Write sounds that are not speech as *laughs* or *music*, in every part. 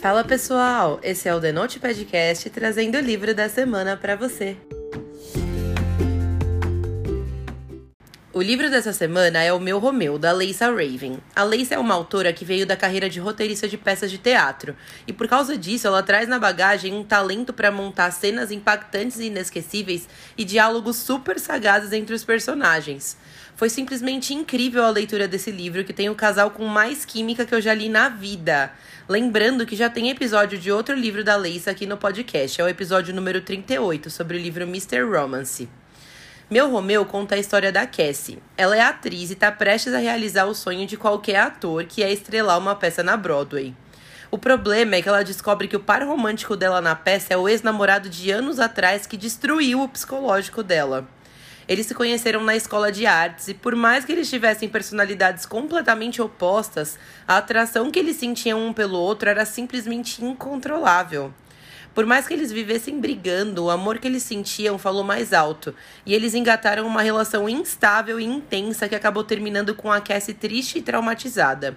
Fala pessoal, esse é o The Note Podcast trazendo o livro da semana para você. O livro dessa semana é O Meu Romeu, da Leissa Raven. A Leissa é uma autora que veio da carreira de roteirista de peças de teatro, e por causa disso ela traz na bagagem um talento para montar cenas impactantes e inesquecíveis e diálogos super sagazes entre os personagens. Foi simplesmente incrível a leitura desse livro, que tem o casal com mais química que eu já li na vida. Lembrando que já tem episódio de outro livro da Leissa aqui no podcast, é o episódio número 38, sobre o livro Mr. Romance. Meu Romeu conta a história da Cassie. Ela é atriz e está prestes a realizar o sonho de qualquer ator, que é estrelar uma peça na Broadway. O problema é que ela descobre que o par romântico dela na peça é o ex-namorado de anos atrás que destruiu o psicológico dela. Eles se conheceram na escola de artes e, por mais que eles tivessem personalidades completamente opostas, a atração que eles sentiam um pelo outro era simplesmente incontrolável. Por mais que eles vivessem brigando, o amor que eles sentiam falou mais alto, e eles engataram uma relação instável e intensa que acabou terminando com a Cassie triste e traumatizada.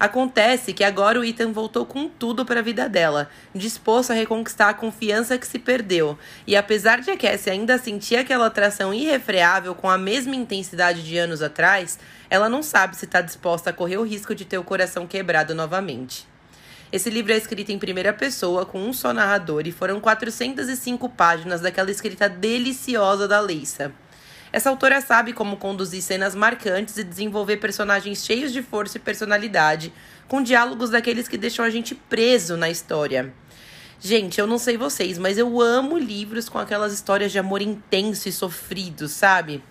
Acontece que agora o Ethan voltou com tudo para a vida dela, disposto a reconquistar a confiança que se perdeu. E apesar de a Cassie ainda sentir aquela atração irrefreável com a mesma intensidade de anos atrás, ela não sabe se está disposta a correr o risco de ter o coração quebrado novamente. Esse livro é escrito em primeira pessoa, com um só narrador, e foram 405 páginas daquela escrita deliciosa da Leissa. Essa autora sabe como conduzir cenas marcantes e desenvolver personagens cheios de força e personalidade, com diálogos daqueles que deixam a gente preso na história. Gente, eu não sei vocês, mas eu amo livros com aquelas histórias de amor intenso e sofrido, sabe?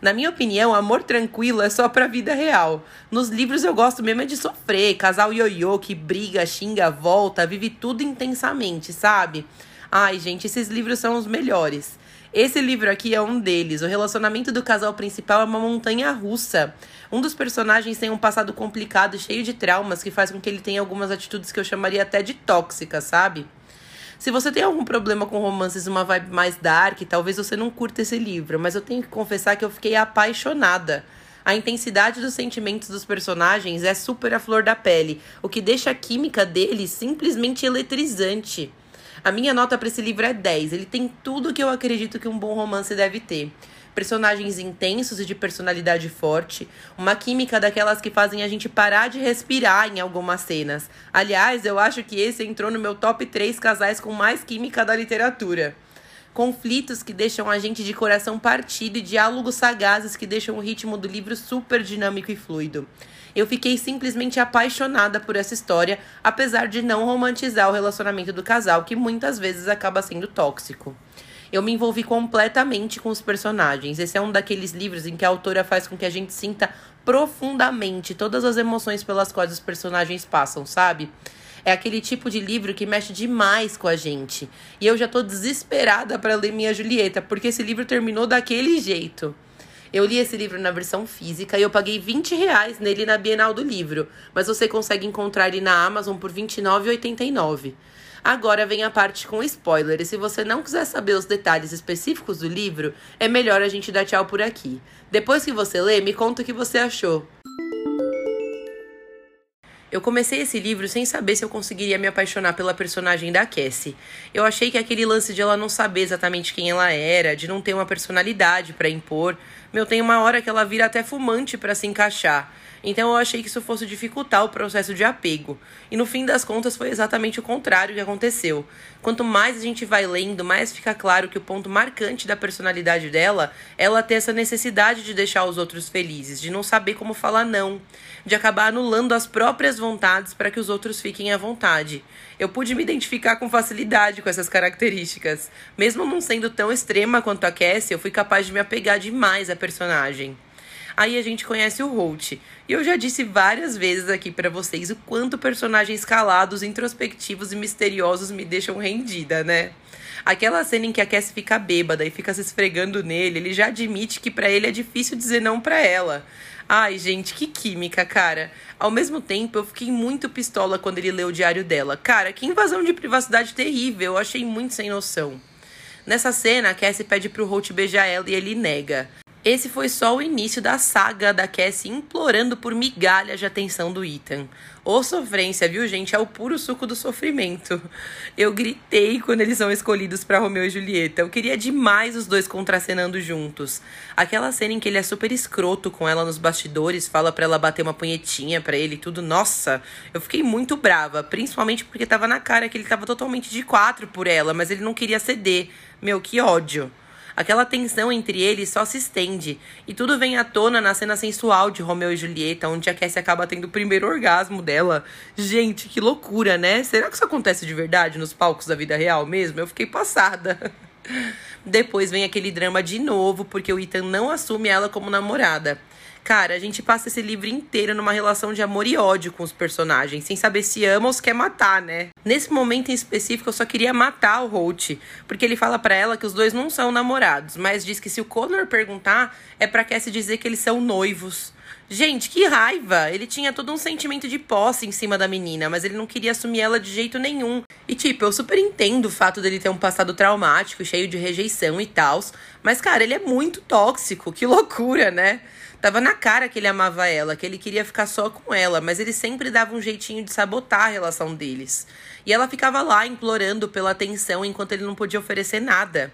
Na minha opinião, amor tranquilo é só pra vida real. Nos livros eu gosto mesmo é de sofrer, casal ioiô que briga, xinga, volta, vive tudo intensamente, sabe? Ai, gente, esses livros são os melhores. Esse livro aqui é um deles. O relacionamento do casal principal é uma montanha russa. Um dos personagens tem um passado complicado, cheio de traumas, que faz com que ele tenha algumas atitudes que eu chamaria até de tóxicas, sabe? Se você tem algum problema com romances, uma vibe mais dark, talvez você não curta esse livro, mas eu tenho que confessar que eu fiquei apaixonada. A intensidade dos sentimentos dos personagens é super à flor da pele, o que deixa a química deles simplesmente eletrizante. A minha nota para esse livro é 10. Ele tem tudo que eu acredito que um bom romance deve ter. Personagens intensos e de personalidade forte, uma química daquelas que fazem a gente parar de respirar em algumas cenas. Aliás, eu acho que esse entrou no meu top 3 casais com mais química da literatura conflitos que deixam a gente de coração partido e diálogos sagazes que deixam o ritmo do livro super dinâmico e fluido. Eu fiquei simplesmente apaixonada por essa história, apesar de não romantizar o relacionamento do casal, que muitas vezes acaba sendo tóxico. Eu me envolvi completamente com os personagens. Esse é um daqueles livros em que a autora faz com que a gente sinta profundamente todas as emoções pelas quais os personagens passam, sabe? É aquele tipo de livro que mexe demais com a gente. E eu já tô desesperada para ler minha Julieta, porque esse livro terminou daquele jeito. Eu li esse livro na versão física e eu paguei 20 reais nele na Bienal do Livro, mas você consegue encontrar ele na Amazon por R$ 29,89. Agora vem a parte com spoiler, e se você não quiser saber os detalhes específicos do livro, é melhor a gente dar tchau por aqui. Depois que você lê, me conta o que você achou. Eu comecei esse livro sem saber se eu conseguiria me apaixonar pela personagem da Cassie. Eu achei que aquele lance de ela não saber exatamente quem ela era, de não ter uma personalidade para impor, meu, tem uma hora que ela vira até fumante para se encaixar. Então eu achei que isso fosse dificultar o processo de apego. E no fim das contas foi exatamente o contrário que aconteceu. Quanto mais a gente vai lendo, mais fica claro que o ponto marcante da personalidade dela é ela ter essa necessidade de deixar os outros felizes, de não saber como falar não, de acabar anulando as próprias vontades para que os outros fiquem à vontade. Eu pude me identificar com facilidade com essas características. Mesmo não sendo tão extrema quanto a Cassie, eu fui capaz de me apegar demais à personagem. Aí a gente conhece o Holt. E eu já disse várias vezes aqui para vocês o quanto personagens calados, introspectivos e misteriosos me deixam rendida, né? Aquela cena em que a Cassie fica bêbada e fica se esfregando nele, ele já admite que para ele é difícil dizer não para ela. Ai, gente, que química, cara. Ao mesmo tempo, eu fiquei muito pistola quando ele leu o diário dela. Cara, que invasão de privacidade terrível. Eu achei muito sem noção. Nessa cena, a Cassie pede pro Holt beijar ela e ele nega. Esse foi só o início da saga da Cassie implorando por migalhas de atenção do Ethan. Ô sofrência, viu, gente? É o puro suco do sofrimento. Eu gritei quando eles são escolhidos para Romeu e Julieta. Eu queria demais os dois contracenando juntos. Aquela cena em que ele é super escroto com ela nos bastidores, fala para ela bater uma punhetinha para ele e tudo. Nossa, eu fiquei muito brava, principalmente porque tava na cara que ele tava totalmente de quatro por ela, mas ele não queria ceder. Meu, que ódio. Aquela tensão entre eles só se estende, e tudo vem à tona na cena sensual de Romeu e Julieta, onde a Cassie acaba tendo o primeiro orgasmo dela. Gente, que loucura, né? Será que isso acontece de verdade nos palcos da vida real mesmo? Eu fiquei passada. *laughs* Depois vem aquele drama de novo, porque o Ethan não assume ela como namorada. Cara, a gente passa esse livro inteiro numa relação de amor e ódio com os personagens, sem saber se ama ou se quer matar, né? Nesse momento em específico, eu só queria matar o Holt, porque ele fala para ela que os dois não são namorados, mas diz que se o Connor perguntar, é pra Cassie dizer que eles são noivos. Gente, que raiva! Ele tinha todo um sentimento de posse em cima da menina, mas ele não queria assumir ela de jeito nenhum. E tipo, eu super entendo o fato dele ter um passado traumático, cheio de rejeição e tal, mas cara, ele é muito tóxico, que loucura, né? Tava na cara que ele amava ela, que ele queria ficar só com ela, mas ele sempre dava um jeitinho de sabotar a relação deles. E ela ficava lá implorando pela atenção enquanto ele não podia oferecer nada.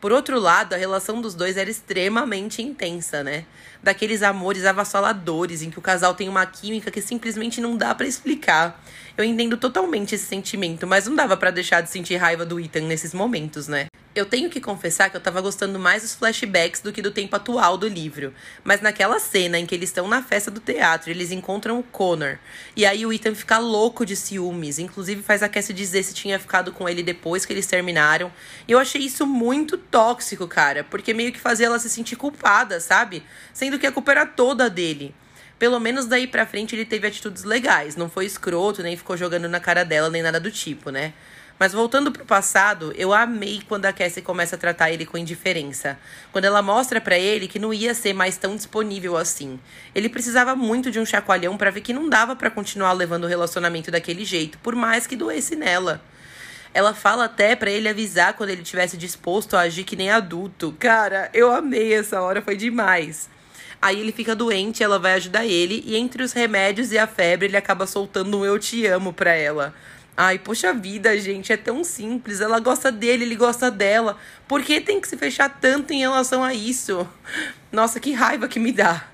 Por outro lado, a relação dos dois era extremamente intensa, né? Daqueles amores avassaladores em que o casal tem uma química que simplesmente não dá para explicar. Eu entendo totalmente esse sentimento, mas não dava para deixar de sentir raiva do Ethan nesses momentos, né? Eu tenho que confessar que eu tava gostando mais dos flashbacks do que do tempo atual do livro. Mas naquela cena em que eles estão na festa do teatro, eles encontram o Connor. E aí o Ethan fica louco de ciúmes. Inclusive faz a Cassie dizer se tinha ficado com ele depois que eles terminaram. E eu achei isso muito tóxico, cara. Porque meio que fazia ela se sentir culpada, sabe? Sendo que a culpa era toda dele. Pelo menos daí pra frente ele teve atitudes legais. Não foi escroto, nem ficou jogando na cara dela, nem nada do tipo, né? Mas voltando pro passado, eu amei quando a Cassie começa a tratar ele com indiferença. Quando ela mostra para ele que não ia ser mais tão disponível assim. Ele precisava muito de um chacoalhão para ver que não dava para continuar levando o relacionamento daquele jeito, por mais que doesse nela. Ela fala até para ele avisar quando ele tivesse disposto a agir que nem adulto. Cara, eu amei essa hora, foi demais. Aí ele fica doente, ela vai ajudar ele, e entre os remédios e a febre, ele acaba soltando um eu te amo pra ela. Ai, poxa vida, gente, é tão simples. Ela gosta dele, ele gosta dela. Por que tem que se fechar tanto em relação a isso? Nossa, que raiva que me dá.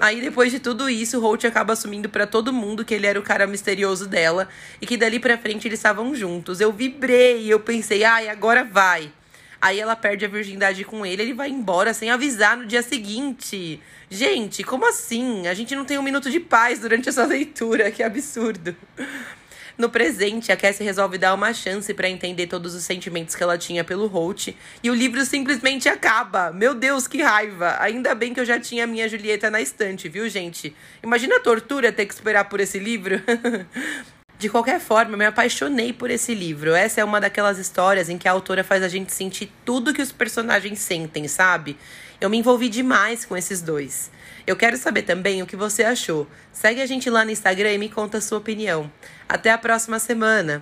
Aí, depois de tudo isso, Holt acaba assumindo para todo mundo que ele era o cara misterioso dela e que dali pra frente eles estavam juntos. Eu vibrei, eu pensei, ai, agora vai. Aí ela perde a virgindade com ele, ele vai embora sem avisar no dia seguinte. Gente, como assim? A gente não tem um minuto de paz durante essa *laughs* leitura, que absurdo. No presente, a Cassie resolve dar uma chance para entender todos os sentimentos que ela tinha pelo Holt e o livro simplesmente acaba. Meu Deus, que raiva! Ainda bem que eu já tinha a minha Julieta na estante, viu, gente? Imagina a tortura ter que esperar por esse livro. *laughs* De qualquer forma, eu me apaixonei por esse livro. Essa é uma daquelas histórias em que a autora faz a gente sentir tudo que os personagens sentem, sabe? Eu me envolvi demais com esses dois. Eu quero saber também o que você achou. Segue a gente lá no Instagram e me conta a sua opinião. Até a próxima semana!